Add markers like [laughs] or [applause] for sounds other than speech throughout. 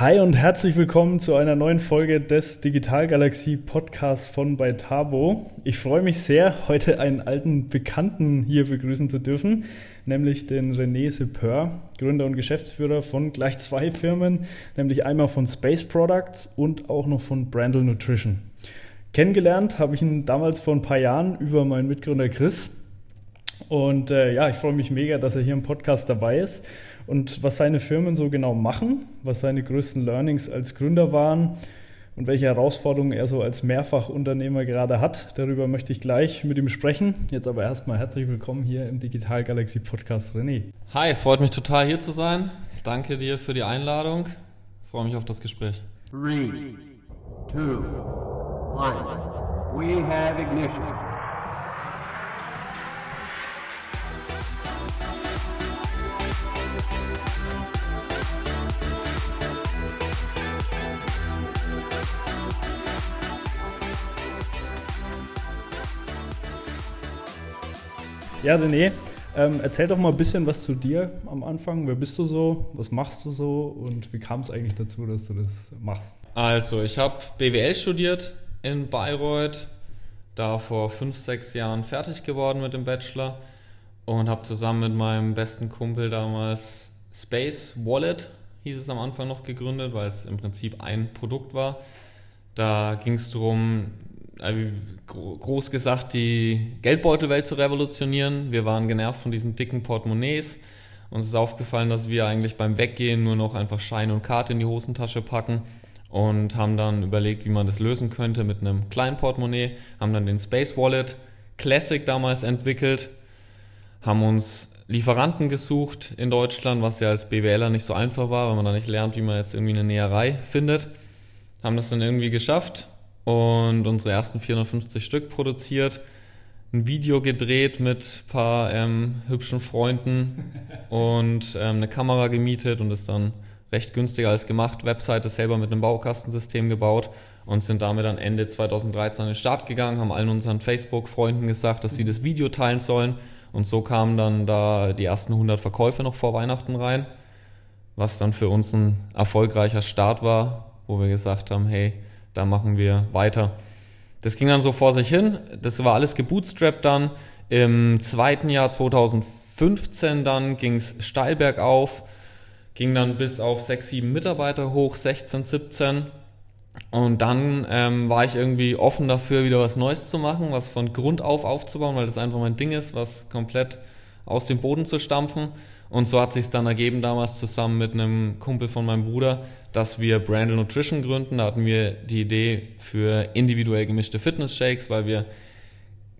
Hi und herzlich willkommen zu einer neuen Folge des Digitalgalaxie Podcasts von bei Tabo. Ich freue mich sehr, heute einen alten Bekannten hier begrüßen zu dürfen, nämlich den René Sepeur, Gründer und Geschäftsführer von gleich zwei Firmen, nämlich einmal von Space Products und auch noch von Brandle Nutrition. Kennengelernt habe ich ihn damals vor ein paar Jahren über meinen Mitgründer Chris. Und äh, ja, ich freue mich mega, dass er hier im Podcast dabei ist und was seine Firmen so genau machen, was seine größten Learnings als Gründer waren und welche Herausforderungen er so als Mehrfachunternehmer gerade hat. Darüber möchte ich gleich mit ihm sprechen. Jetzt aber erstmal herzlich willkommen hier im Digital Galaxy Podcast, René. Hi, freut mich total hier zu sein. Danke dir für die Einladung. Freue mich auf das Gespräch. Three, two, one. We have ignition. Ja, René, ähm, erzähl doch mal ein bisschen was zu dir am Anfang. Wer bist du so? Was machst du so? Und wie kam es eigentlich dazu, dass du das machst? Also, ich habe BWL studiert in Bayreuth, da vor fünf, sechs Jahren fertig geworden mit dem Bachelor und habe zusammen mit meinem besten Kumpel damals Space Wallet, hieß es am Anfang noch, gegründet, weil es im Prinzip ein Produkt war. Da ging es darum, groß gesagt, die Geldbeutelwelt zu revolutionieren. Wir waren genervt von diesen dicken Portemonnaies. Uns ist aufgefallen, dass wir eigentlich beim Weggehen nur noch einfach Schein und Karte in die Hosentasche packen und haben dann überlegt, wie man das lösen könnte mit einem kleinen Portemonnaie, haben dann den Space Wallet Classic damals entwickelt, haben uns Lieferanten gesucht in Deutschland, was ja als BWLer nicht so einfach war, weil man da nicht lernt, wie man jetzt irgendwie eine Näherei findet. Haben das dann irgendwie geschafft, und unsere ersten 450 Stück produziert, ein Video gedreht mit ein paar ähm, hübschen Freunden [laughs] und ähm, eine Kamera gemietet und ist dann recht günstig alles gemacht, Webseite selber mit einem Baukastensystem gebaut und sind damit dann Ende 2013 an den Start gegangen, haben allen unseren Facebook-Freunden gesagt, dass sie das Video teilen sollen. Und so kamen dann da die ersten 100 Verkäufe noch vor Weihnachten rein, was dann für uns ein erfolgreicher Start war, wo wir gesagt haben, hey, da machen wir weiter. Das ging dann so vor sich hin. Das war alles gebootstrapped dann. Im zweiten Jahr 2015 dann ging es steil bergauf, ging dann bis auf 6, 7 Mitarbeiter hoch, 16, 17. Und dann ähm, war ich irgendwie offen dafür, wieder was Neues zu machen, was von Grund auf aufzubauen, weil das einfach mein Ding ist, was komplett aus dem Boden zu stampfen. Und so hat sich dann ergeben damals zusammen mit einem Kumpel von meinem Bruder, dass wir Brandle Nutrition gründen. Da hatten wir die Idee für individuell gemischte Fitness-Shakes, weil wir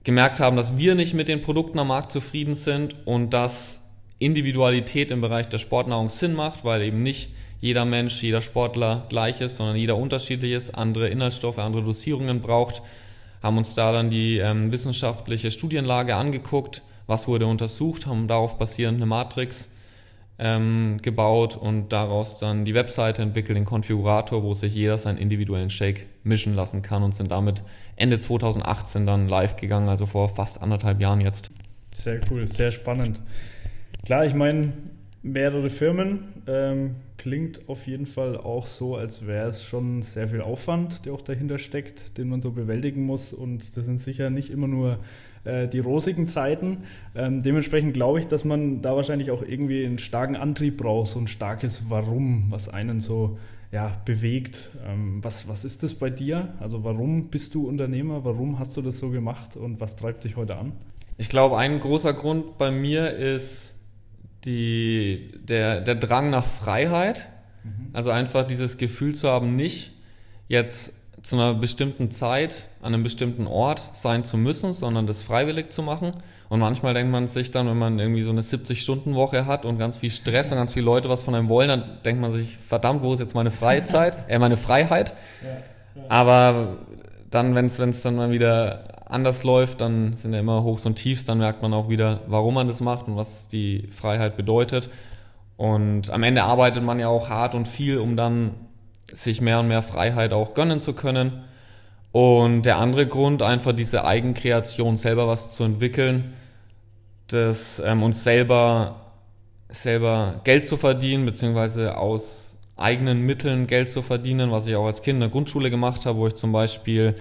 gemerkt haben, dass wir nicht mit den Produkten am Markt zufrieden sind und dass Individualität im Bereich der Sportnahrung Sinn macht, weil eben nicht jeder Mensch, jeder Sportler gleich ist, sondern jeder unterschiedlich ist, andere Inhaltsstoffe, andere Dosierungen braucht. Haben uns da dann die ähm, wissenschaftliche Studienlage angeguckt was wurde untersucht, haben darauf basierend eine Matrix ähm, gebaut und daraus dann die Webseite entwickelt, den Konfigurator, wo sich jeder seinen individuellen Shake mischen lassen kann und sind damit Ende 2018 dann live gegangen, also vor fast anderthalb Jahren jetzt. Sehr cool, sehr spannend. Klar, ich meine, mehrere Firmen ähm, klingt auf jeden Fall auch so, als wäre es schon sehr viel Aufwand, der auch dahinter steckt, den man so bewältigen muss. Und das sind sicher nicht immer nur äh, die rosigen Zeiten. Ähm, dementsprechend glaube ich, dass man da wahrscheinlich auch irgendwie einen starken Antrieb braucht, so ein starkes Warum, was einen so ja, bewegt. Ähm, was, was ist das bei dir? Also warum bist du Unternehmer? Warum hast du das so gemacht und was treibt dich heute an? Ich glaube, ein großer Grund bei mir ist die, der, der Drang nach Freiheit. Mhm. Also einfach dieses Gefühl zu haben, nicht jetzt zu einer bestimmten Zeit an einem bestimmten Ort sein zu müssen, sondern das freiwillig zu machen. Und manchmal denkt man sich dann, wenn man irgendwie so eine 70-Stunden-Woche hat und ganz viel Stress und ganz viele Leute was von einem wollen, dann denkt man sich, verdammt, wo ist jetzt meine Freizeit, [laughs] äh, meine Freiheit? Ja, ja. Aber dann, wenn es dann mal wieder anders läuft, dann sind ja immer Hochs und Tiefs, dann merkt man auch wieder, warum man das macht und was die Freiheit bedeutet. Und am Ende arbeitet man ja auch hart und viel, um dann sich mehr und mehr Freiheit auch gönnen zu können. Und der andere Grund, einfach diese Eigenkreation, selber was zu entwickeln, das, ähm, uns selber, selber Geld zu verdienen, beziehungsweise aus eigenen Mitteln Geld zu verdienen, was ich auch als Kind in der Grundschule gemacht habe, wo ich zum Beispiel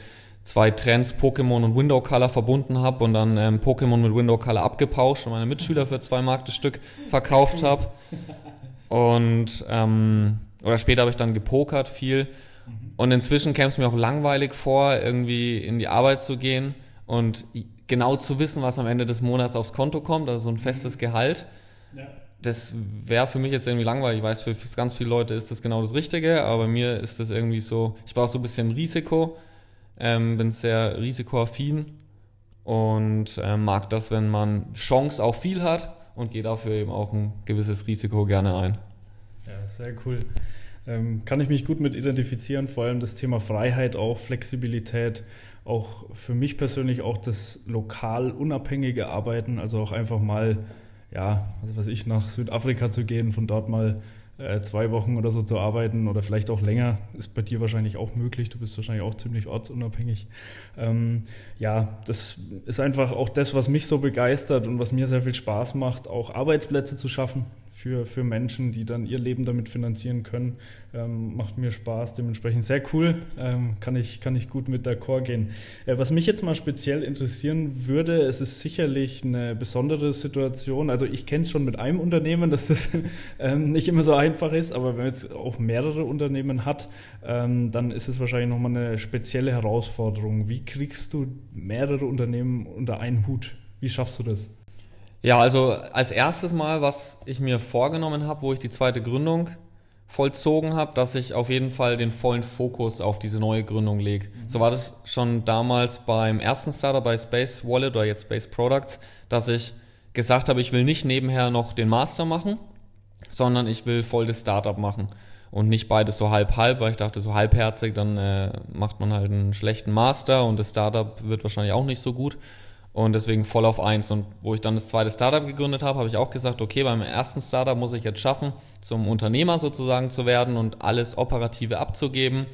zwei Trends Pokémon und Window Color verbunden habe und dann ähm, Pokémon mit Window Color abgepauscht und meine Mitschüler für zwei Mark das Stück verkauft habe. Und ähm, oder später habe ich dann gepokert viel. Und inzwischen käme es mir auch langweilig vor, irgendwie in die Arbeit zu gehen und genau zu wissen, was am Ende des Monats aufs Konto kommt, also so ein festes Gehalt. Ja. Das wäre für mich jetzt irgendwie langweilig. Ich weiß, für ganz viele Leute ist das genau das Richtige, aber bei mir ist das irgendwie so, ich brauche so ein bisschen Risiko ähm, bin sehr risikoaffin und äh, mag das, wenn man Chance auf viel hat und geht dafür eben auch ein gewisses Risiko gerne ein. Ja, sehr cool. Ähm, kann ich mich gut mit identifizieren, vor allem das Thema Freiheit auch, Flexibilität, auch für mich persönlich auch das lokal unabhängige Arbeiten, also auch einfach mal, ja, was weiß ich, nach Südafrika zu gehen, von dort mal äh, zwei Wochen oder so zu arbeiten oder vielleicht auch länger, ist bei dir wahrscheinlich auch möglich. Du bist wahrscheinlich auch ziemlich ortsunabhängig. Ähm, ja, das ist einfach auch das, was mich so begeistert und was mir sehr viel Spaß macht, auch Arbeitsplätze zu schaffen für, für Menschen, die dann ihr Leben damit finanzieren können. Ähm, macht mir Spaß, dementsprechend sehr cool. Ähm, kann, ich, kann ich gut mit d'accord gehen. Äh, was mich jetzt mal speziell interessieren würde, es ist sicherlich eine besondere Situation. Also ich kenne es schon mit einem Unternehmen, dass das [laughs] ähm, nicht immer so einfach ist, aber wenn man jetzt auch mehrere Unternehmen hat, ähm, dann ist es wahrscheinlich nochmal eine spezielle Herausforderung. Wie kriegst du mehrere Unternehmen unter einen Hut? Wie schaffst du das? Ja, also als erstes Mal, was ich mir vorgenommen habe, wo ich die zweite Gründung vollzogen habe, dass ich auf jeden Fall den vollen Fokus auf diese neue Gründung lege. Mhm. So war das schon damals beim ersten Startup bei Space Wallet oder jetzt Space Products, dass ich gesagt habe, ich will nicht nebenher noch den Master machen, sondern ich will voll das Startup machen und nicht beides so halb-halb, weil ich dachte, so halbherzig, dann äh, macht man halt einen schlechten Master und das Startup wird wahrscheinlich auch nicht so gut und deswegen voll auf eins. Und wo ich dann das zweite Startup gegründet habe, habe ich auch gesagt, okay, beim ersten Startup muss ich jetzt schaffen, zum Unternehmer sozusagen zu werden und alles Operative abzugeben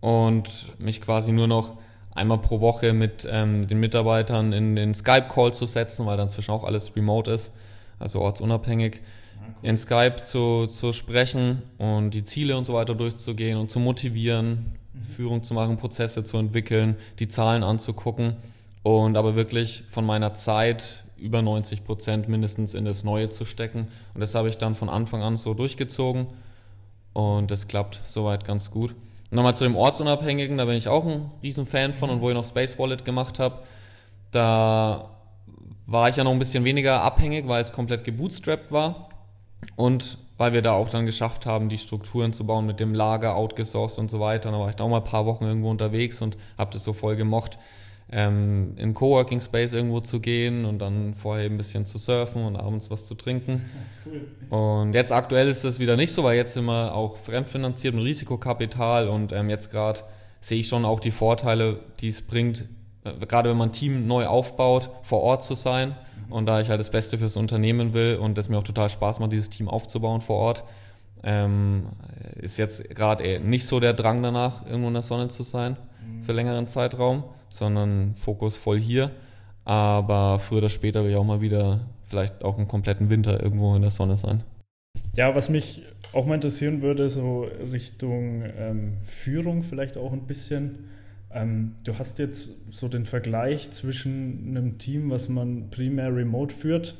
und mich quasi nur noch einmal pro Woche mit ähm, den Mitarbeitern in den Skype-Call zu setzen, weil dann zwischen auch alles remote ist, also ortsunabhängig, in Skype zu, zu sprechen und die Ziele und so weiter durchzugehen und zu motivieren, mhm. Führung zu machen, Prozesse zu entwickeln, die Zahlen anzugucken und aber wirklich von meiner Zeit über 90 Prozent mindestens in das Neue zu stecken. Und das habe ich dann von Anfang an so durchgezogen und das klappt soweit ganz gut. Nochmal zu dem Ortsunabhängigen, da bin ich auch ein Riesenfan von und wo ich noch Space Wallet gemacht habe, da war ich ja noch ein bisschen weniger abhängig, weil es komplett gebootstrapped war und weil wir da auch dann geschafft haben, die Strukturen zu bauen mit dem Lager, outgesourced und so weiter. Da war ich da auch mal ein paar Wochen irgendwo unterwegs und habe das so voll gemocht ähm, in Coworking Space irgendwo zu gehen und dann vorher ein bisschen zu surfen und abends was zu trinken. Cool. Und jetzt aktuell ist das wieder nicht so, weil jetzt sind wir auch fremdfinanziert mit Risikokapital und ähm, jetzt gerade sehe ich schon auch die Vorteile, die es bringt, äh, gerade wenn man ein Team neu aufbaut, vor Ort zu sein. Mhm. Und da ich halt das Beste fürs Unternehmen will und das mir auch total Spaß macht, dieses Team aufzubauen vor Ort, ähm, ist jetzt gerade nicht so der Drang danach, irgendwo in der Sonne zu sein mhm. für längeren Zeitraum sondern Fokus voll hier. Aber früher oder später will ich auch mal wieder vielleicht auch einen kompletten Winter irgendwo in der Sonne sein. Ja, was mich auch mal interessieren würde, so Richtung ähm, Führung vielleicht auch ein bisschen. Ähm, du hast jetzt so den Vergleich zwischen einem Team, was man primär remote führt,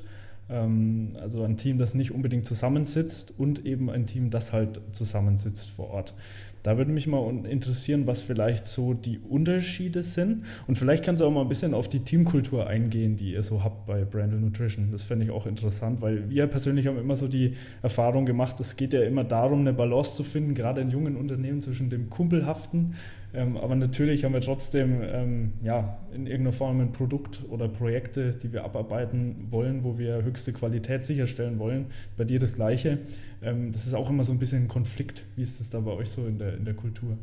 ähm, also ein Team, das nicht unbedingt zusammensitzt und eben ein Team, das halt zusammensitzt vor Ort. Da würde mich mal interessieren, was vielleicht so die Unterschiede sind. Und vielleicht kannst du auch mal ein bisschen auf die Teamkultur eingehen, die ihr so habt bei Brandle Nutrition. Das fände ich auch interessant, weil wir persönlich haben immer so die Erfahrung gemacht, es geht ja immer darum, eine Balance zu finden, gerade in jungen Unternehmen zwischen dem Kumpelhaften ähm, aber natürlich haben wir trotzdem ähm, ja, in irgendeiner Form ein Produkt oder Projekte, die wir abarbeiten wollen, wo wir höchste Qualität sicherstellen wollen. Bei dir das Gleiche. Ähm, das ist auch immer so ein bisschen ein Konflikt. Wie ist das da bei euch so in der, in der Kultur?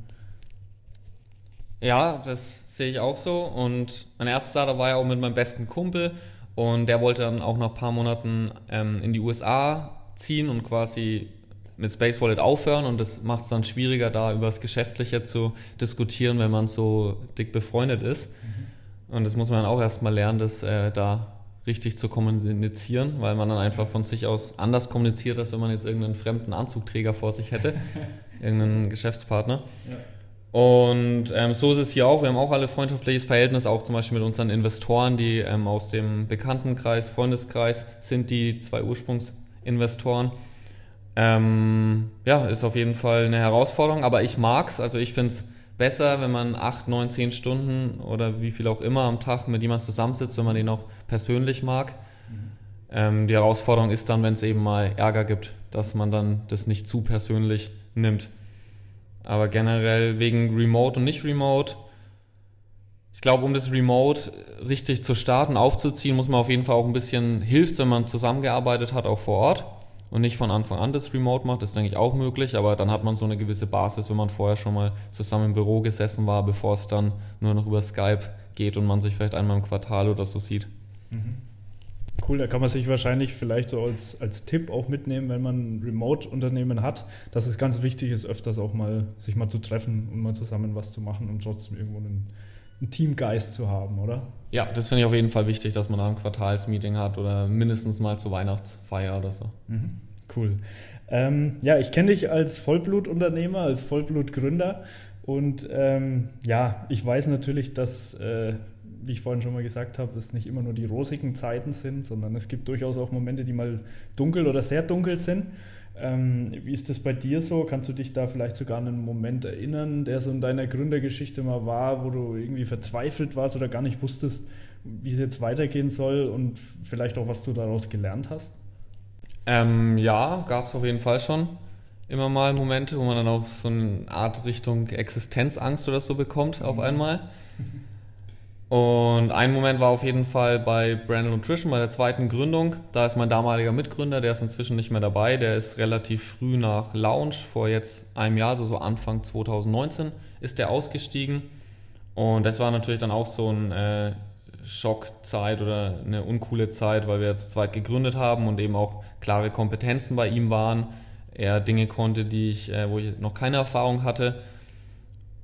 Ja, das sehe ich auch so. Und mein erster Starter war ja auch mit meinem besten Kumpel. Und der wollte dann auch nach ein paar Monaten ähm, in die USA ziehen und quasi mit Space Wallet aufhören und das macht es dann schwieriger, da über das Geschäftliche zu diskutieren, wenn man so dick befreundet ist. Mhm. Und das muss man auch erstmal lernen, das äh, da richtig zu kommunizieren, weil man dann einfach von sich aus anders kommuniziert, als wenn man jetzt irgendeinen fremden Anzugträger vor sich hätte, [laughs] irgendeinen Geschäftspartner. Ja. Und ähm, so ist es hier auch. Wir haben auch alle freundschaftliches Verhältnis, auch zum Beispiel mit unseren Investoren, die ähm, aus dem Bekanntenkreis, Freundeskreis sind, die zwei Ursprungsinvestoren. Ähm, ja, ist auf jeden Fall eine Herausforderung, aber ich mag's. Also ich finde es besser, wenn man acht, neun, zehn Stunden oder wie viel auch immer am Tag mit jemandem zusammensitzt, wenn man den auch persönlich mag. Mhm. Ähm, die Herausforderung ist dann, wenn es eben mal Ärger gibt, dass man dann das nicht zu persönlich nimmt. Aber generell wegen Remote und nicht Remote. Ich glaube, um das Remote richtig zu starten, aufzuziehen, muss man auf jeden Fall auch ein bisschen hilft, wenn man zusammengearbeitet hat, auch vor Ort und nicht von Anfang an das Remote macht. Das ist, denke ich, auch möglich, aber dann hat man so eine gewisse Basis, wenn man vorher schon mal zusammen im Büro gesessen war, bevor es dann nur noch über Skype geht und man sich vielleicht einmal im Quartal oder so sieht. Mhm. Cool, da kann man sich wahrscheinlich vielleicht so als, als Tipp auch mitnehmen, wenn man ein Remote-Unternehmen hat, dass es ganz wichtig ist, öfters auch mal sich mal zu treffen und mal zusammen was zu machen und trotzdem irgendwo einen, einen Teamgeist zu haben, oder? Ja, das finde ich auf jeden Fall wichtig, dass man da ein Quartalsmeeting hat oder mindestens mal zur Weihnachtsfeier oder so. Mhm. Cool. Ähm, ja, ich kenne dich als Vollblutunternehmer, als Vollblutgründer und ähm, ja, ich weiß natürlich, dass äh, wie ich vorhin schon mal gesagt habe, es nicht immer nur die rosigen Zeiten sind, sondern es gibt durchaus auch Momente, die mal dunkel oder sehr dunkel sind. Ähm, wie ist das bei dir so? Kannst du dich da vielleicht sogar an einen Moment erinnern, der so in deiner Gründergeschichte mal war, wo du irgendwie verzweifelt warst oder gar nicht wusstest, wie es jetzt weitergehen soll und vielleicht auch, was du daraus gelernt hast? Ähm, ja, gab es auf jeden Fall schon immer mal Momente, wo man dann auch so eine Art Richtung Existenzangst oder so bekommt auf mhm. einmal. [laughs] Und ein Moment war auf jeden Fall bei Brandon Nutrition, bei der zweiten Gründung. Da ist mein damaliger Mitgründer, der ist inzwischen nicht mehr dabei. Der ist relativ früh nach Launch, vor jetzt einem Jahr, also so Anfang 2019, ist der ausgestiegen. Und das war natürlich dann auch so ein äh, Schockzeit oder eine uncoole Zeit, weil wir zu zweit gegründet haben und eben auch klare Kompetenzen bei ihm waren. Er Dinge konnte, die ich, äh, wo ich noch keine Erfahrung hatte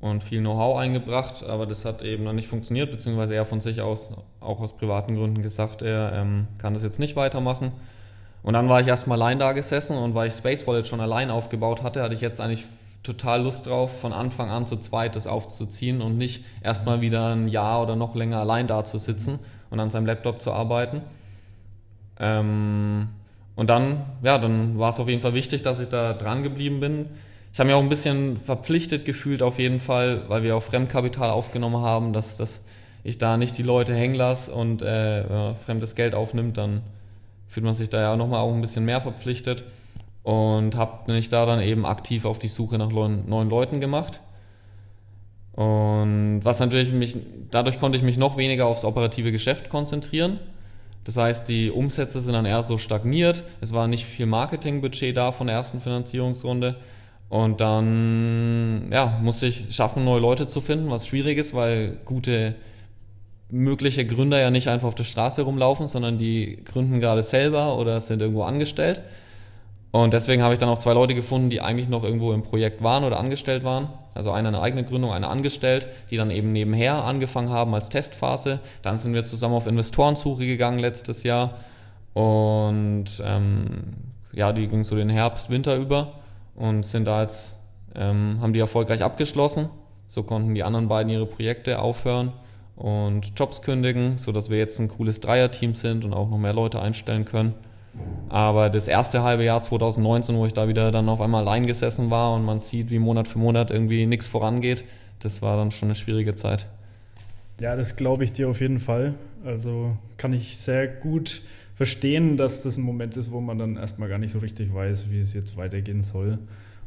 und viel Know-how eingebracht, aber das hat eben noch nicht funktioniert, beziehungsweise er von sich aus, auch aus privaten Gründen gesagt, er ähm, kann das jetzt nicht weitermachen. Und dann war ich erstmal allein da gesessen und weil ich Space Wallet schon allein aufgebaut hatte, hatte ich jetzt eigentlich total Lust drauf, von Anfang an zu zweit das aufzuziehen und nicht erstmal wieder ein Jahr oder noch länger allein da zu sitzen und an seinem Laptop zu arbeiten. Ähm, und dann, ja, dann war es auf jeden Fall wichtig, dass ich da dran geblieben bin ich habe mich auch ein bisschen verpflichtet gefühlt auf jeden Fall, weil wir auch Fremdkapital aufgenommen haben, dass, dass ich da nicht die Leute hängen lasse und äh, ja, fremdes Geld aufnimmt, dann fühlt man sich da ja nochmal auch ein bisschen mehr verpflichtet und habe mich da dann eben aktiv auf die Suche nach neuen Leuten gemacht. Und was natürlich mich, dadurch konnte ich mich noch weniger aufs operative Geschäft konzentrieren. Das heißt, die Umsätze sind dann eher so stagniert. Es war nicht viel Marketingbudget da von der ersten Finanzierungsrunde. Und dann ja, musste ich schaffen, neue Leute zu finden, was schwierig ist, weil gute mögliche Gründer ja nicht einfach auf der Straße rumlaufen, sondern die gründen gerade selber oder sind irgendwo angestellt. Und deswegen habe ich dann auch zwei Leute gefunden, die eigentlich noch irgendwo im Projekt waren oder angestellt waren. Also einer eine eigene Gründung, einer angestellt, die dann eben nebenher angefangen haben als Testphase. Dann sind wir zusammen auf Investorensuche gegangen letztes Jahr. Und ähm, ja, die ging so den Herbst, Winter über und sind da jetzt, ähm, haben die erfolgreich abgeschlossen. So konnten die anderen beiden ihre Projekte aufhören und Jobs kündigen, sodass wir jetzt ein cooles Dreierteam sind und auch noch mehr Leute einstellen können. Aber das erste halbe Jahr 2019, wo ich da wieder dann auf einmal allein gesessen war und man sieht, wie Monat für Monat irgendwie nichts vorangeht, das war dann schon eine schwierige Zeit. Ja, das glaube ich dir auf jeden Fall. Also kann ich sehr gut verstehen, dass das ein Moment ist, wo man dann erstmal gar nicht so richtig weiß, wie es jetzt weitergehen soll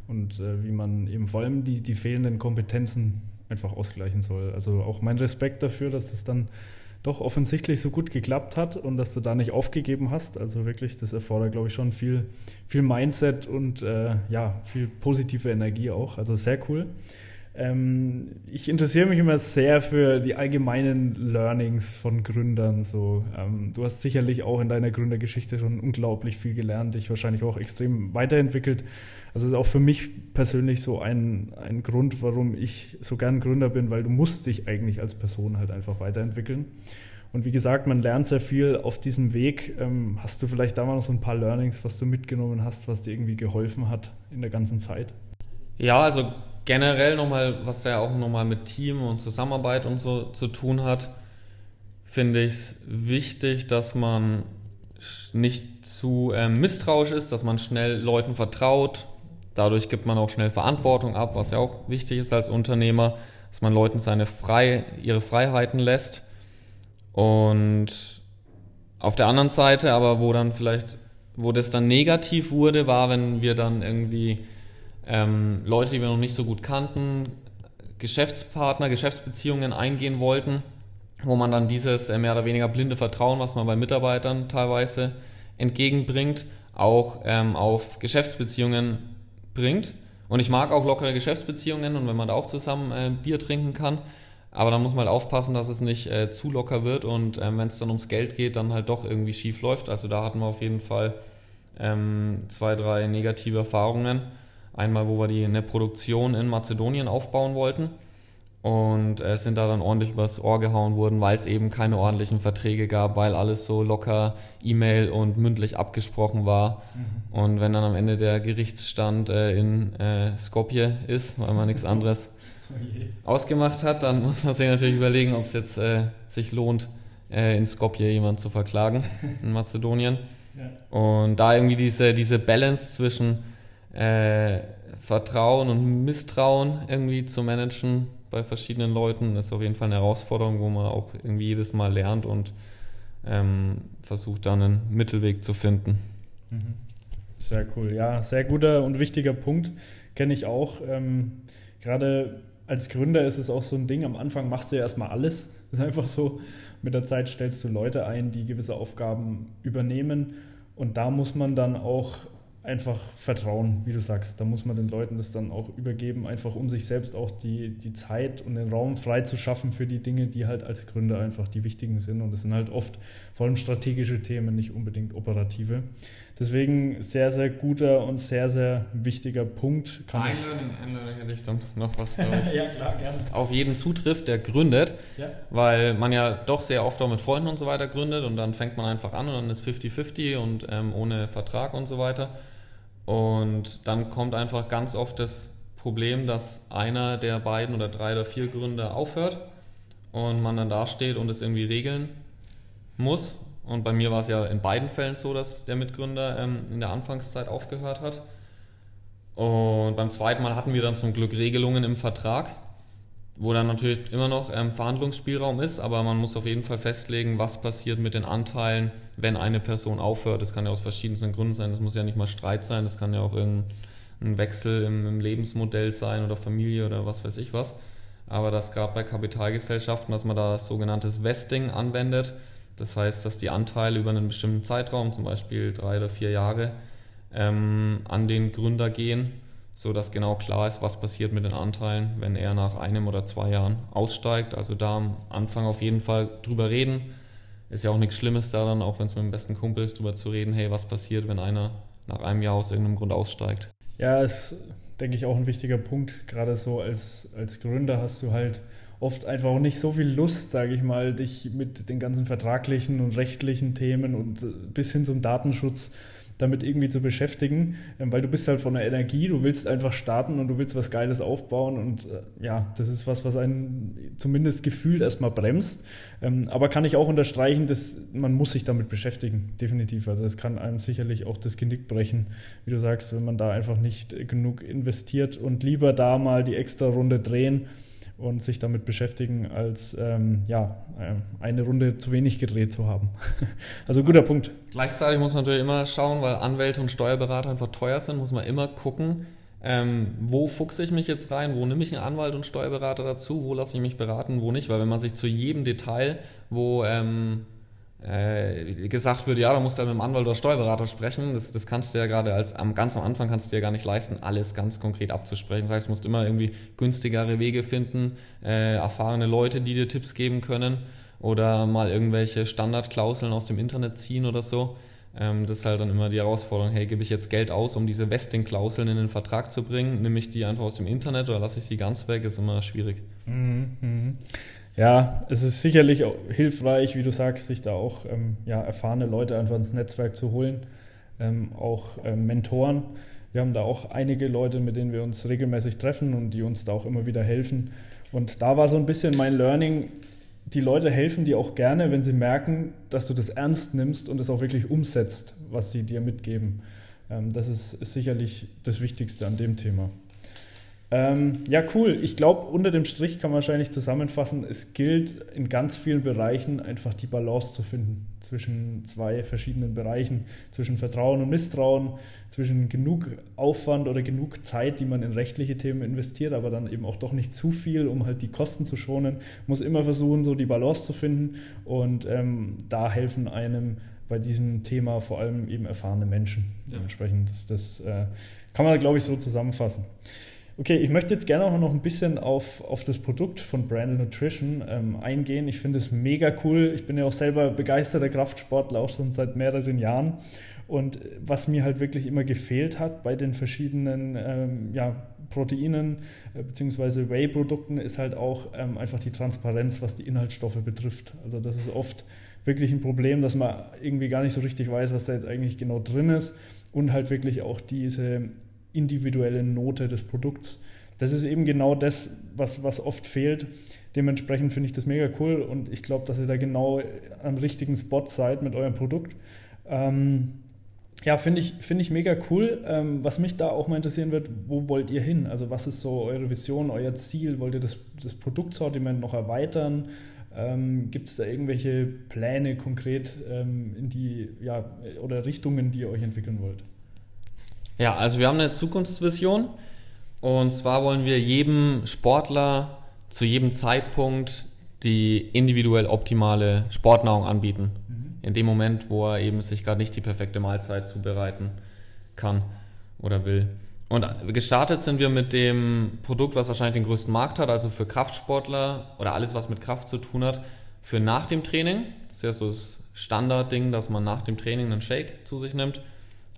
und äh, wie man eben vor allem die, die fehlenden Kompetenzen einfach ausgleichen soll. Also auch mein Respekt dafür, dass das dann doch offensichtlich so gut geklappt hat und dass du da nicht aufgegeben hast. Also wirklich, das erfordert, glaube ich, schon viel, viel Mindset und äh, ja, viel positive Energie auch. Also sehr cool. Ähm, ich interessiere mich immer sehr für die allgemeinen Learnings von Gründern. So, ähm, du hast sicherlich auch in deiner Gründergeschichte schon unglaublich viel gelernt, dich wahrscheinlich auch extrem weiterentwickelt. Also ist auch für mich persönlich so ein, ein Grund, warum ich so gern Gründer bin, weil du musst dich eigentlich als Person halt einfach weiterentwickeln. Und wie gesagt, man lernt sehr viel auf diesem Weg. Ähm, hast du vielleicht da mal noch so ein paar Learnings, was du mitgenommen hast, was dir irgendwie geholfen hat in der ganzen Zeit? Ja, also generell nochmal, was ja auch nochmal mit Team und Zusammenarbeit und so zu tun hat, finde ich es wichtig, dass man nicht zu ähm, misstrauisch ist, dass man schnell Leuten vertraut. Dadurch gibt man auch schnell Verantwortung ab, was ja auch wichtig ist als Unternehmer, dass man Leuten seine frei, ihre Freiheiten lässt. Und auf der anderen Seite, aber wo dann vielleicht, wo das dann negativ wurde, war, wenn wir dann irgendwie ähm, Leute, die wir noch nicht so gut kannten, Geschäftspartner, Geschäftsbeziehungen eingehen wollten wo man dann dieses äh, mehr oder weniger blinde Vertrauen, was man bei Mitarbeitern teilweise entgegenbringt, auch ähm, auf Geschäftsbeziehungen bringt. Und ich mag auch lockere Geschäftsbeziehungen und wenn man da auch zusammen äh, Bier trinken kann. Aber dann muss man halt aufpassen, dass es nicht äh, zu locker wird und ähm, wenn es dann ums Geld geht, dann halt doch irgendwie schief läuft. Also da hatten wir auf jeden Fall ähm, zwei, drei negative Erfahrungen. Einmal, wo wir die eine Produktion in Mazedonien aufbauen wollten und äh, sind da dann ordentlich übers Ohr gehauen worden, weil es eben keine ordentlichen Verträge gab, weil alles so locker E-Mail und mündlich abgesprochen war. Mhm. Und wenn dann am Ende der Gerichtsstand äh, in äh, Skopje ist, weil man nichts anderes [laughs] oh ausgemacht hat, dann muss man sich natürlich überlegen, ob es jetzt äh, sich lohnt, äh, in Skopje jemanden zu verklagen, [laughs] in Mazedonien. Ja. Und da irgendwie diese, diese Balance zwischen äh, Vertrauen und Misstrauen irgendwie zu managen, bei verschiedenen Leuten. Ist auf jeden Fall eine Herausforderung, wo man auch irgendwie jedes Mal lernt und ähm, versucht dann einen Mittelweg zu finden. Mhm. Sehr cool, ja, sehr guter und wichtiger Punkt, kenne ich auch. Ähm, Gerade als Gründer ist es auch so ein Ding, am Anfang machst du ja erstmal alles. [laughs] Ist einfach so, mit der Zeit stellst du Leute ein, die gewisse Aufgaben übernehmen und da muss man dann auch einfach vertrauen, wie du sagst. Da muss man den Leuten das dann auch übergeben, einfach um sich selbst auch die, die Zeit und den Raum frei zu schaffen für die Dinge, die halt als Gründer einfach die wichtigen sind. Und das sind halt oft vor allem strategische Themen, nicht unbedingt operative. Deswegen sehr, sehr guter und sehr, sehr wichtiger Punkt. Kann ein Learning, ein Learning hätte ich dann noch was, glaube [laughs] ich. ja, klar, gerne. Auf jeden zutrifft, der gründet, ja. weil man ja doch sehr oft auch mit Freunden und so weiter gründet und dann fängt man einfach an und dann ist 50-50 und ähm, ohne Vertrag und so weiter. Und dann kommt einfach ganz oft das Problem, dass einer der beiden oder drei oder vier Gründer aufhört und man dann dasteht und es irgendwie regeln muss. Und bei mir war es ja in beiden Fällen so, dass der Mitgründer ähm, in der Anfangszeit aufgehört hat. Und beim zweiten Mal hatten wir dann zum Glück Regelungen im Vertrag, wo dann natürlich immer noch ähm, Verhandlungsspielraum ist, aber man muss auf jeden Fall festlegen, was passiert mit den Anteilen, wenn eine Person aufhört. Das kann ja aus verschiedensten Gründen sein. Das muss ja nicht mal Streit sein, das kann ja auch irgendein Wechsel im, im Lebensmodell sein oder Familie oder was weiß ich was. Aber das gerade bei Kapitalgesellschaften, dass man da das sogenannte Vesting anwendet. Das heißt, dass die Anteile über einen bestimmten Zeitraum, zum Beispiel drei oder vier Jahre, ähm, an den Gründer gehen so dass genau klar ist, was passiert mit den Anteilen, wenn er nach einem oder zwei Jahren aussteigt. Also da am Anfang auf jeden Fall drüber reden. Ist ja auch nichts Schlimmes da dann, auch wenn es mit dem besten Kumpel ist, drüber zu reden, hey, was passiert, wenn einer nach einem Jahr aus irgendeinem Grund aussteigt. Ja, ist, denke ich, auch ein wichtiger Punkt. Gerade so als, als Gründer hast du halt oft einfach auch nicht so viel Lust, sage ich mal, dich mit den ganzen vertraglichen und rechtlichen Themen und bis hin zum Datenschutz damit irgendwie zu beschäftigen, ähm, weil du bist halt von der Energie, du willst einfach starten und du willst was Geiles aufbauen und äh, ja, das ist was, was einen zumindest gefühlt erstmal bremst. Ähm, aber kann ich auch unterstreichen, dass man muss sich damit beschäftigen, definitiv. Also es kann einem sicherlich auch das Genick brechen, wie du sagst, wenn man da einfach nicht genug investiert und lieber da mal die extra Runde drehen und sich damit beschäftigen, als ähm, ja, ähm, eine Runde zu wenig gedreht zu haben. [laughs] also guter Punkt. Gleichzeitig muss man natürlich immer schauen, weil Anwälte und Steuerberater einfach teuer sind, muss man immer gucken, ähm, wo fuchse ich mich jetzt rein, wo nehme ich einen Anwalt und Steuerberater dazu, wo lasse ich mich beraten, wo nicht, weil wenn man sich zu jedem Detail, wo ähm, äh, gesagt wird, ja, da musst du halt mit dem Anwalt oder Steuerberater sprechen. Das, das kannst du ja gerade als am ganz am Anfang kannst du ja gar nicht leisten, alles ganz konkret abzusprechen. Das heißt, du musst immer irgendwie günstigere Wege finden, äh, erfahrene Leute, die dir Tipps geben können oder mal irgendwelche Standardklauseln aus dem Internet ziehen oder so. Ähm, das ist halt dann immer die Herausforderung, hey, gebe ich jetzt Geld aus, um diese Vesting-Klauseln in den Vertrag zu bringen? Nehme ich die einfach aus dem Internet oder lasse ich sie ganz weg? Ist immer schwierig. Mhm, mhm. Ja, es ist sicherlich hilfreich, wie du sagst, sich da auch ähm, ja, erfahrene Leute einfach ins Netzwerk zu holen, ähm, auch ähm, Mentoren. Wir haben da auch einige Leute, mit denen wir uns regelmäßig treffen und die uns da auch immer wieder helfen. Und da war so ein bisschen mein Learning, die Leute helfen dir auch gerne, wenn sie merken, dass du das ernst nimmst und es auch wirklich umsetzt, was sie dir mitgeben. Ähm, das ist, ist sicherlich das Wichtigste an dem Thema. Ähm, ja, cool. Ich glaube, unter dem Strich kann man wahrscheinlich zusammenfassen, es gilt in ganz vielen Bereichen einfach die Balance zu finden zwischen zwei verschiedenen Bereichen, zwischen Vertrauen und Misstrauen, zwischen genug Aufwand oder genug Zeit, die man in rechtliche Themen investiert, aber dann eben auch doch nicht zu viel, um halt die Kosten zu schonen. Muss immer versuchen, so die Balance zu finden und ähm, da helfen einem bei diesem Thema vor allem eben erfahrene Menschen. Ja. Dementsprechend, das, das äh, kann man, glaube ich, so zusammenfassen. Okay, ich möchte jetzt gerne auch noch ein bisschen auf, auf das Produkt von Brandle Nutrition ähm, eingehen. Ich finde es mega cool. Ich bin ja auch selber begeisterter Kraftsportler, auch schon seit mehreren Jahren. Und was mir halt wirklich immer gefehlt hat bei den verschiedenen ähm, ja, Proteinen äh, bzw. Whey-Produkten, ist halt auch ähm, einfach die Transparenz, was die Inhaltsstoffe betrifft. Also das ist oft wirklich ein Problem, dass man irgendwie gar nicht so richtig weiß, was da jetzt eigentlich genau drin ist und halt wirklich auch diese individuelle Note des Produkts. Das ist eben genau das, was, was oft fehlt. Dementsprechend finde ich das mega cool und ich glaube, dass ihr da genau am richtigen Spot seid mit eurem Produkt. Ähm, ja, finde ich, find ich mega cool. Ähm, was mich da auch mal interessieren wird, wo wollt ihr hin? Also was ist so eure Vision, euer Ziel? Wollt ihr das, das Produktsortiment noch erweitern? Ähm, Gibt es da irgendwelche Pläne konkret ähm, in die, ja, oder Richtungen, die ihr euch entwickeln wollt? Ja, also wir haben eine Zukunftsvision und zwar wollen wir jedem Sportler zu jedem Zeitpunkt die individuell optimale Sportnahrung anbieten. Mhm. In dem Moment, wo er eben sich gerade nicht die perfekte Mahlzeit zubereiten kann oder will. Und gestartet sind wir mit dem Produkt, was wahrscheinlich den größten Markt hat, also für Kraftsportler oder alles, was mit Kraft zu tun hat, für nach dem Training. Das ist ja so das Standardding, dass man nach dem Training einen Shake zu sich nimmt.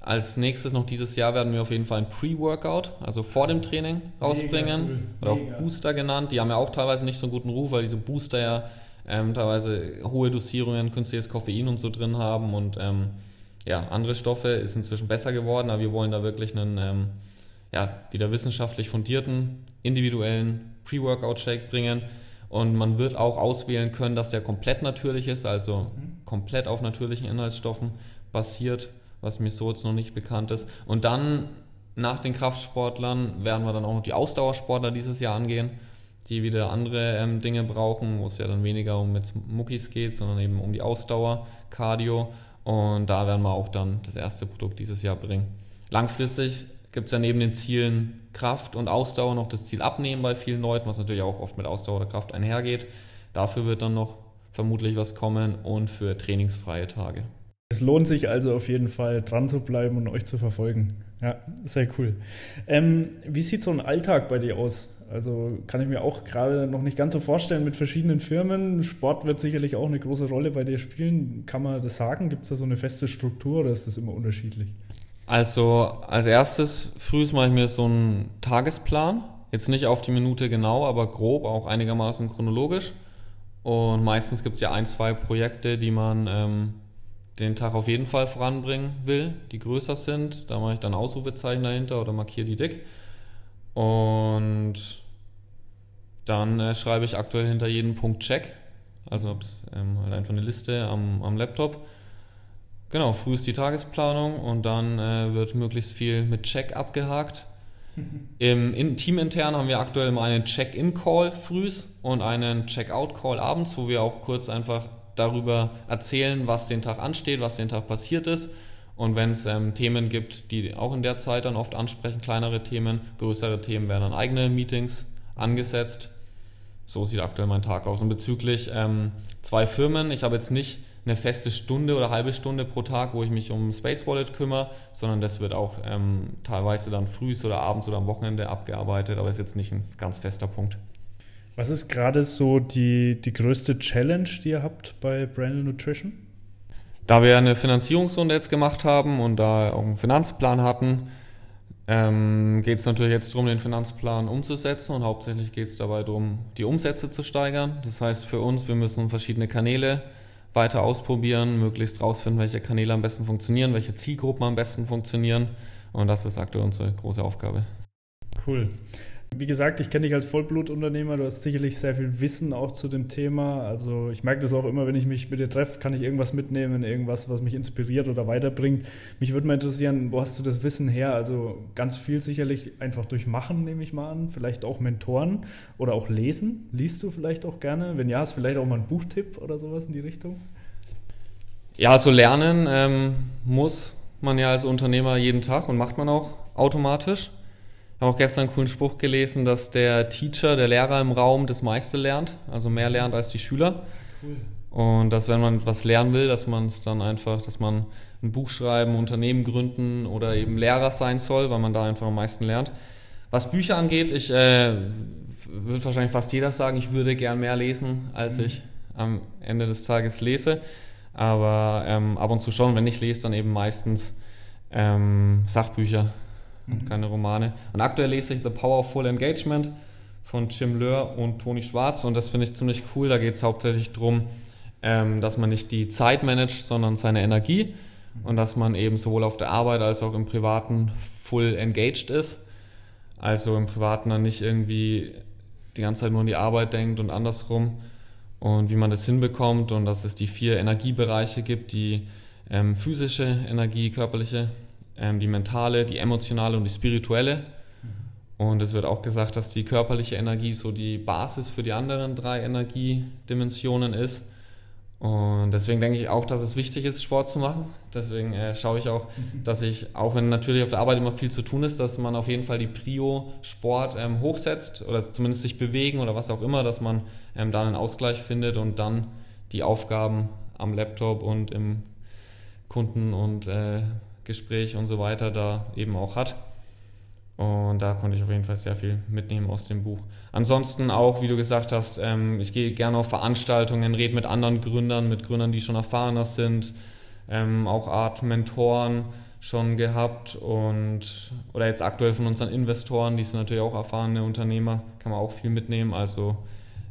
Als nächstes noch dieses Jahr werden wir auf jeden Fall ein Pre-Workout, also vor dem Training, rausbringen. Oder auch Booster genannt. Die haben ja auch teilweise nicht so einen guten Ruf, weil diese Booster ja ähm, teilweise hohe Dosierungen künstliches Koffein und so drin haben und ähm, ja, andere Stoffe ist inzwischen besser geworden, aber wir wollen da wirklich einen ähm, ja, wieder wissenschaftlich fundierten, individuellen Pre-Workout-Shake bringen. Und man wird auch auswählen können, dass der komplett natürlich ist, also mhm. komplett auf natürlichen Inhaltsstoffen basiert was mir so jetzt noch nicht bekannt ist. Und dann nach den Kraftsportlern werden wir dann auch noch die Ausdauersportler dieses Jahr angehen, die wieder andere ähm, Dinge brauchen, wo es ja dann weniger um jetzt Muckis geht, sondern eben um die Ausdauer, Cardio. Und da werden wir auch dann das erste Produkt dieses Jahr bringen. Langfristig gibt es ja neben den Zielen Kraft und Ausdauer noch das Ziel Abnehmen bei vielen Leuten, was natürlich auch oft mit Ausdauer oder Kraft einhergeht. Dafür wird dann noch vermutlich was kommen und für trainingsfreie Tage. Es lohnt sich also auf jeden Fall dran zu bleiben und euch zu verfolgen. Ja, sehr cool. Ähm, wie sieht so ein Alltag bei dir aus? Also kann ich mir auch gerade noch nicht ganz so vorstellen mit verschiedenen Firmen. Sport wird sicherlich auch eine große Rolle bei dir spielen. Kann man das sagen? Gibt es da so eine feste Struktur oder ist das immer unterschiedlich? Also als erstes, früh mache ich mir so einen Tagesplan. Jetzt nicht auf die Minute genau, aber grob, auch einigermaßen chronologisch. Und meistens gibt es ja ein, zwei Projekte, die man ähm, den Tag auf jeden Fall voranbringen will, die größer sind. Da mache ich dann Ausrufezeichen dahinter oder markiere die dick. Und dann äh, schreibe ich aktuell hinter jedem Punkt Check. Also ähm, halt einfach eine Liste am, am Laptop. Genau, früh ist die Tagesplanung und dann äh, wird möglichst viel mit Check abgehakt. [laughs] Im in, Teamintern haben wir aktuell immer einen Check-in-Call frühs und einen Check-out-Call abends, wo wir auch kurz einfach darüber erzählen, was den Tag ansteht, was den Tag passiert ist. Und wenn es ähm, Themen gibt, die auch in der Zeit dann oft ansprechen, kleinere Themen, größere Themen werden dann eigene Meetings angesetzt. So sieht aktuell mein Tag aus. Und bezüglich ähm, zwei Firmen, ich habe jetzt nicht eine feste Stunde oder halbe Stunde pro Tag, wo ich mich um Space Wallet kümmere, sondern das wird auch ähm, teilweise dann frühs oder abends oder am Wochenende abgearbeitet, aber ist jetzt nicht ein ganz fester Punkt. Was ist gerade so die, die größte Challenge, die ihr habt bei Brandle Nutrition? da wir eine Finanzierungsrunde jetzt gemacht haben und da auch einen Finanzplan hatten, ähm, geht es natürlich jetzt darum, den Finanzplan umzusetzen und hauptsächlich geht es dabei darum, die Umsätze zu steigern. Das heißt für uns, wir müssen verschiedene Kanäle weiter ausprobieren, möglichst rausfinden, welche Kanäle am besten funktionieren, welche Zielgruppen am besten funktionieren und das ist aktuell unsere große Aufgabe. Cool. Wie gesagt, ich kenne dich als Vollblutunternehmer, du hast sicherlich sehr viel Wissen auch zu dem Thema. Also ich merke das auch immer, wenn ich mich mit dir treffe, kann ich irgendwas mitnehmen, irgendwas, was mich inspiriert oder weiterbringt. Mich würde mal interessieren, wo hast du das Wissen her? Also ganz viel sicherlich einfach durch Machen, nehme ich mal an, vielleicht auch Mentoren oder auch Lesen. Liest du vielleicht auch gerne? Wenn ja, hast du vielleicht auch mal einen Buchtipp oder sowas in die Richtung? Ja, so lernen ähm, muss man ja als Unternehmer jeden Tag und macht man auch automatisch habe auch gestern einen coolen Spruch gelesen, dass der Teacher, der Lehrer im Raum das meiste lernt, also mehr lernt als die Schüler. Cool. Und dass wenn man was lernen will, dass man es dann einfach, dass man ein Buch schreiben, Unternehmen gründen oder eben Lehrer sein soll, weil man da einfach am meisten lernt. Was Bücher angeht, ich äh, würde wahrscheinlich fast jeder sagen, ich würde gern mehr lesen, als mhm. ich am Ende des Tages lese. Aber ähm, ab und zu schon, wenn ich lese, dann eben meistens ähm, Sachbücher und keine Romane. Und aktuell lese ich The Power of Full Engagement von Jim Löhr und Toni Schwarz und das finde ich ziemlich cool. Da geht es hauptsächlich darum, ähm, dass man nicht die Zeit managt, sondern seine Energie und dass man eben sowohl auf der Arbeit als auch im Privaten full engaged ist. Also im Privaten dann nicht irgendwie die ganze Zeit nur an die Arbeit denkt und andersrum und wie man das hinbekommt und dass es die vier Energiebereiche gibt, die ähm, physische Energie, körperliche die mentale, die emotionale und die spirituelle. Und es wird auch gesagt, dass die körperliche Energie so die Basis für die anderen drei Energiedimensionen ist. Und deswegen denke ich auch, dass es wichtig ist, Sport zu machen. Deswegen äh, schaue ich auch, dass ich, auch wenn natürlich auf der Arbeit immer viel zu tun ist, dass man auf jeden Fall die Prio Sport ähm, hochsetzt oder zumindest sich bewegen oder was auch immer, dass man ähm, da einen Ausgleich findet und dann die Aufgaben am Laptop und im Kunden- und äh, Gespräch und so weiter da eben auch hat. Und da konnte ich auf jeden Fall sehr viel mitnehmen aus dem Buch. Ansonsten auch, wie du gesagt hast, ähm, ich gehe gerne auf Veranstaltungen, rede mit anderen Gründern, mit Gründern, die schon erfahrener sind, ähm, auch Art Mentoren schon gehabt und oder jetzt aktuell von unseren Investoren, die sind natürlich auch erfahrene Unternehmer, kann man auch viel mitnehmen. Also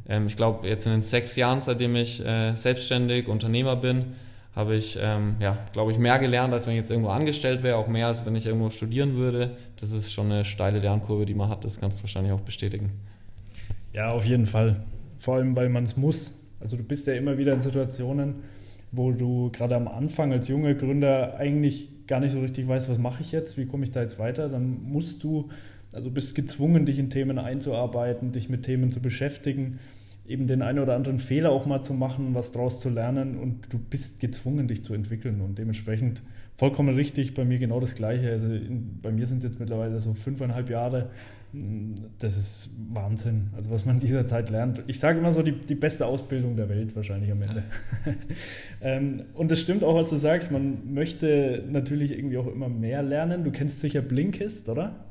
ähm, ich glaube, jetzt in den sechs Jahren, seitdem ich äh, selbstständig Unternehmer bin, habe ich, ähm, ja, glaube ich, mehr gelernt, als wenn ich jetzt irgendwo angestellt wäre, auch mehr, als wenn ich irgendwo studieren würde. Das ist schon eine steile Lernkurve, die man hat, das kannst du wahrscheinlich auch bestätigen. Ja, auf jeden Fall. Vor allem, weil man es muss. Also du bist ja immer wieder in Situationen, wo du gerade am Anfang als junger Gründer eigentlich gar nicht so richtig weißt, was mache ich jetzt, wie komme ich da jetzt weiter. Dann musst du, also bist gezwungen, dich in Themen einzuarbeiten, dich mit Themen zu beschäftigen eben den einen oder anderen Fehler auch mal zu machen, was daraus zu lernen und du bist gezwungen, dich zu entwickeln und dementsprechend vollkommen richtig, bei mir genau das Gleiche. Also in, bei mir sind es jetzt mittlerweile so fünfeinhalb Jahre. Das ist Wahnsinn, also was man in [laughs] dieser Zeit lernt. Ich sage immer so, die, die beste Ausbildung der Welt wahrscheinlich am Ende. [laughs] ähm, und das stimmt auch, was du sagst, man möchte natürlich irgendwie auch immer mehr lernen. Du kennst sicher Blinkist, oder?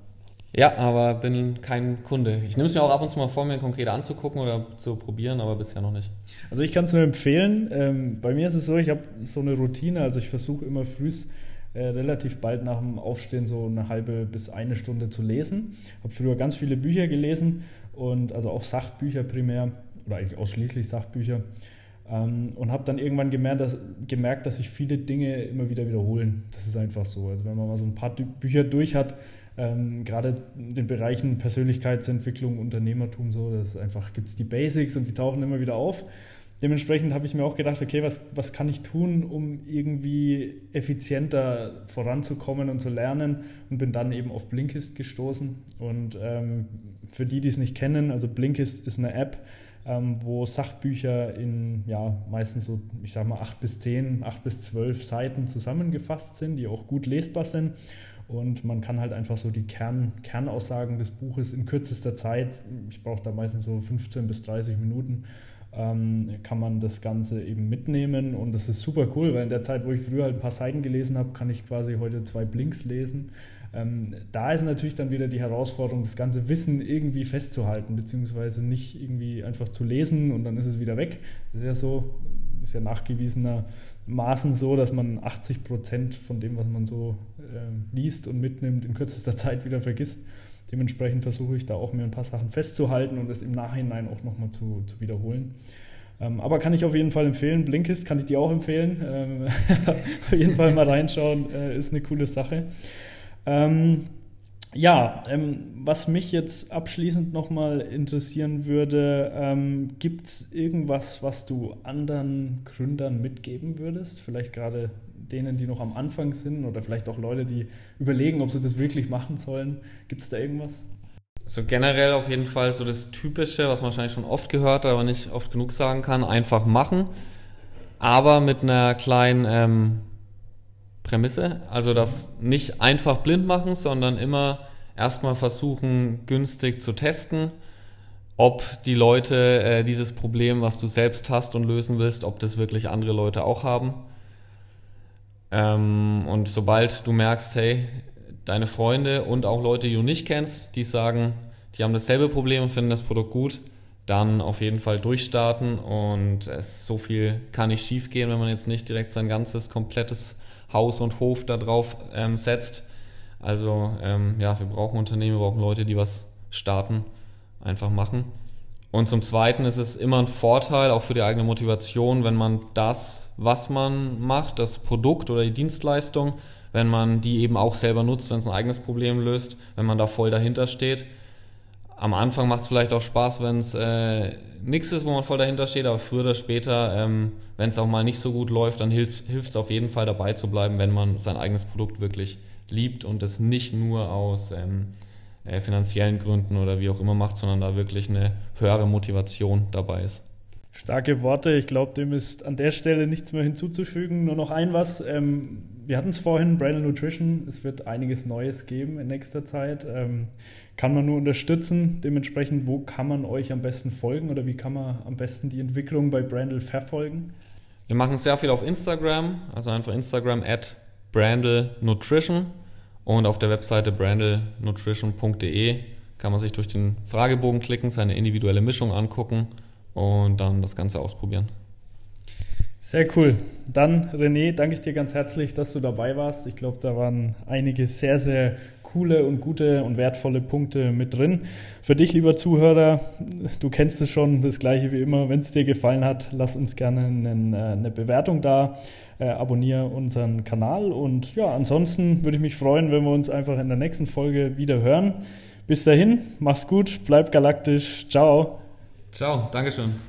Ja, aber bin kein Kunde. Ich nehme es mir auch ab und zu mal vor, mir konkret anzugucken oder zu probieren, aber bisher noch nicht. Also ich kann es nur empfehlen. Ähm, bei mir ist es so, ich habe so eine Routine, also ich versuche immer früh äh, relativ bald nach dem Aufstehen so eine halbe bis eine Stunde zu lesen. Habe früher ganz viele Bücher gelesen und also auch Sachbücher primär oder eigentlich ausschließlich Sachbücher. Ähm, und habe dann irgendwann gemerkt dass, gemerkt, dass sich viele Dinge immer wieder wiederholen. Das ist einfach so. Also wenn man mal so ein paar Bücher durch hat, ähm, gerade in den Bereichen Persönlichkeitsentwicklung, Unternehmertum, so, das einfach gibt es die Basics und die tauchen immer wieder auf. Dementsprechend habe ich mir auch gedacht, okay, was, was kann ich tun, um irgendwie effizienter voranzukommen und zu lernen und bin dann eben auf Blinkist gestoßen. Und ähm, für die, die es nicht kennen, also Blinkist ist eine App, ähm, wo Sachbücher in ja, meistens so, ich sag mal, acht bis zehn, acht bis zwölf Seiten zusammengefasst sind, die auch gut lesbar sind. Und man kann halt einfach so die Kern, Kernaussagen des Buches in kürzester Zeit, ich brauche da meistens so 15 bis 30 Minuten, ähm, kann man das Ganze eben mitnehmen. Und das ist super cool, weil in der Zeit, wo ich früher halt ein paar Seiten gelesen habe, kann ich quasi heute zwei Blinks lesen. Ähm, da ist natürlich dann wieder die Herausforderung, das ganze Wissen irgendwie festzuhalten, beziehungsweise nicht irgendwie einfach zu lesen und dann ist es wieder weg. Das ist ja so, ist ja nachgewiesenermaßen so, dass man 80 Prozent von dem, was man so äh, liest und mitnimmt, in kürzester Zeit wieder vergisst. Dementsprechend versuche ich da auch mir ein paar Sachen festzuhalten und es im Nachhinein auch nochmal zu, zu wiederholen. Ähm, aber kann ich auf jeden Fall empfehlen. Blinkist kann ich dir auch empfehlen. Ähm, [laughs] auf jeden Fall mal reinschauen, äh, ist eine coole Sache. Ähm, ja, ähm, was mich jetzt abschließend nochmal interessieren würde, ähm, gibt es irgendwas, was du anderen Gründern mitgeben würdest? Vielleicht gerade denen, die noch am Anfang sind oder vielleicht auch Leute, die überlegen, ob sie das wirklich machen sollen. Gibt es da irgendwas? So generell auf jeden Fall so das Typische, was man wahrscheinlich schon oft gehört aber nicht oft genug sagen kann, einfach machen. Aber mit einer kleinen ähm, Prämisse. Also das nicht einfach blind machen, sondern immer erstmal versuchen, günstig zu testen, ob die Leute äh, dieses Problem, was du selbst hast und lösen willst, ob das wirklich andere Leute auch haben. Ähm, und sobald du merkst, hey, deine Freunde und auch Leute, die du nicht kennst, die sagen, die haben dasselbe Problem und finden das Produkt gut, dann auf jeden Fall durchstarten und es, so viel kann nicht schief gehen, wenn man jetzt nicht direkt sein ganzes komplettes Haus und Hof da drauf ähm, setzt. Also ähm, ja, wir brauchen Unternehmen, wir brauchen Leute, die was starten, einfach machen. Und zum Zweiten ist es immer ein Vorteil, auch für die eigene Motivation, wenn man das, was man macht, das Produkt oder die Dienstleistung, wenn man die eben auch selber nutzt, wenn es ein eigenes Problem löst, wenn man da voll dahinter steht. Am Anfang macht es vielleicht auch Spaß, wenn es äh, nichts ist, wo man voll dahinter steht, aber früher oder später, ähm, wenn es auch mal nicht so gut läuft, dann hilft es auf jeden Fall dabei zu bleiben, wenn man sein eigenes Produkt wirklich liebt und es nicht nur aus ähm, äh, finanziellen Gründen oder wie auch immer macht, sondern da wirklich eine höhere Motivation dabei ist. Starke Worte. Ich glaube, dem ist an der Stelle nichts mehr hinzuzufügen. Nur noch ein was. Ähm, wir hatten es vorhin, Brandon Nutrition. Es wird einiges Neues geben in nächster Zeit. Ähm, kann man nur unterstützen. Dementsprechend, wo kann man euch am besten folgen oder wie kann man am besten die Entwicklung bei Brandle verfolgen? Wir machen sehr viel auf Instagram, also einfach Instagram at Brandle Nutrition und auf der Webseite brandlenutrition.de kann man sich durch den Fragebogen klicken, seine individuelle Mischung angucken und dann das Ganze ausprobieren. Sehr cool. Dann, René, danke ich dir ganz herzlich, dass du dabei warst. Ich glaube, da waren einige sehr, sehr coole und gute und wertvolle Punkte mit drin. Für dich, lieber Zuhörer, du kennst es schon, das gleiche wie immer. Wenn es dir gefallen hat, lass uns gerne einen, äh, eine Bewertung da. Äh, abonniere unseren Kanal und ja, ansonsten würde ich mich freuen, wenn wir uns einfach in der nächsten Folge wieder hören. Bis dahin, mach's gut, bleib galaktisch. Ciao. Ciao, Dankeschön.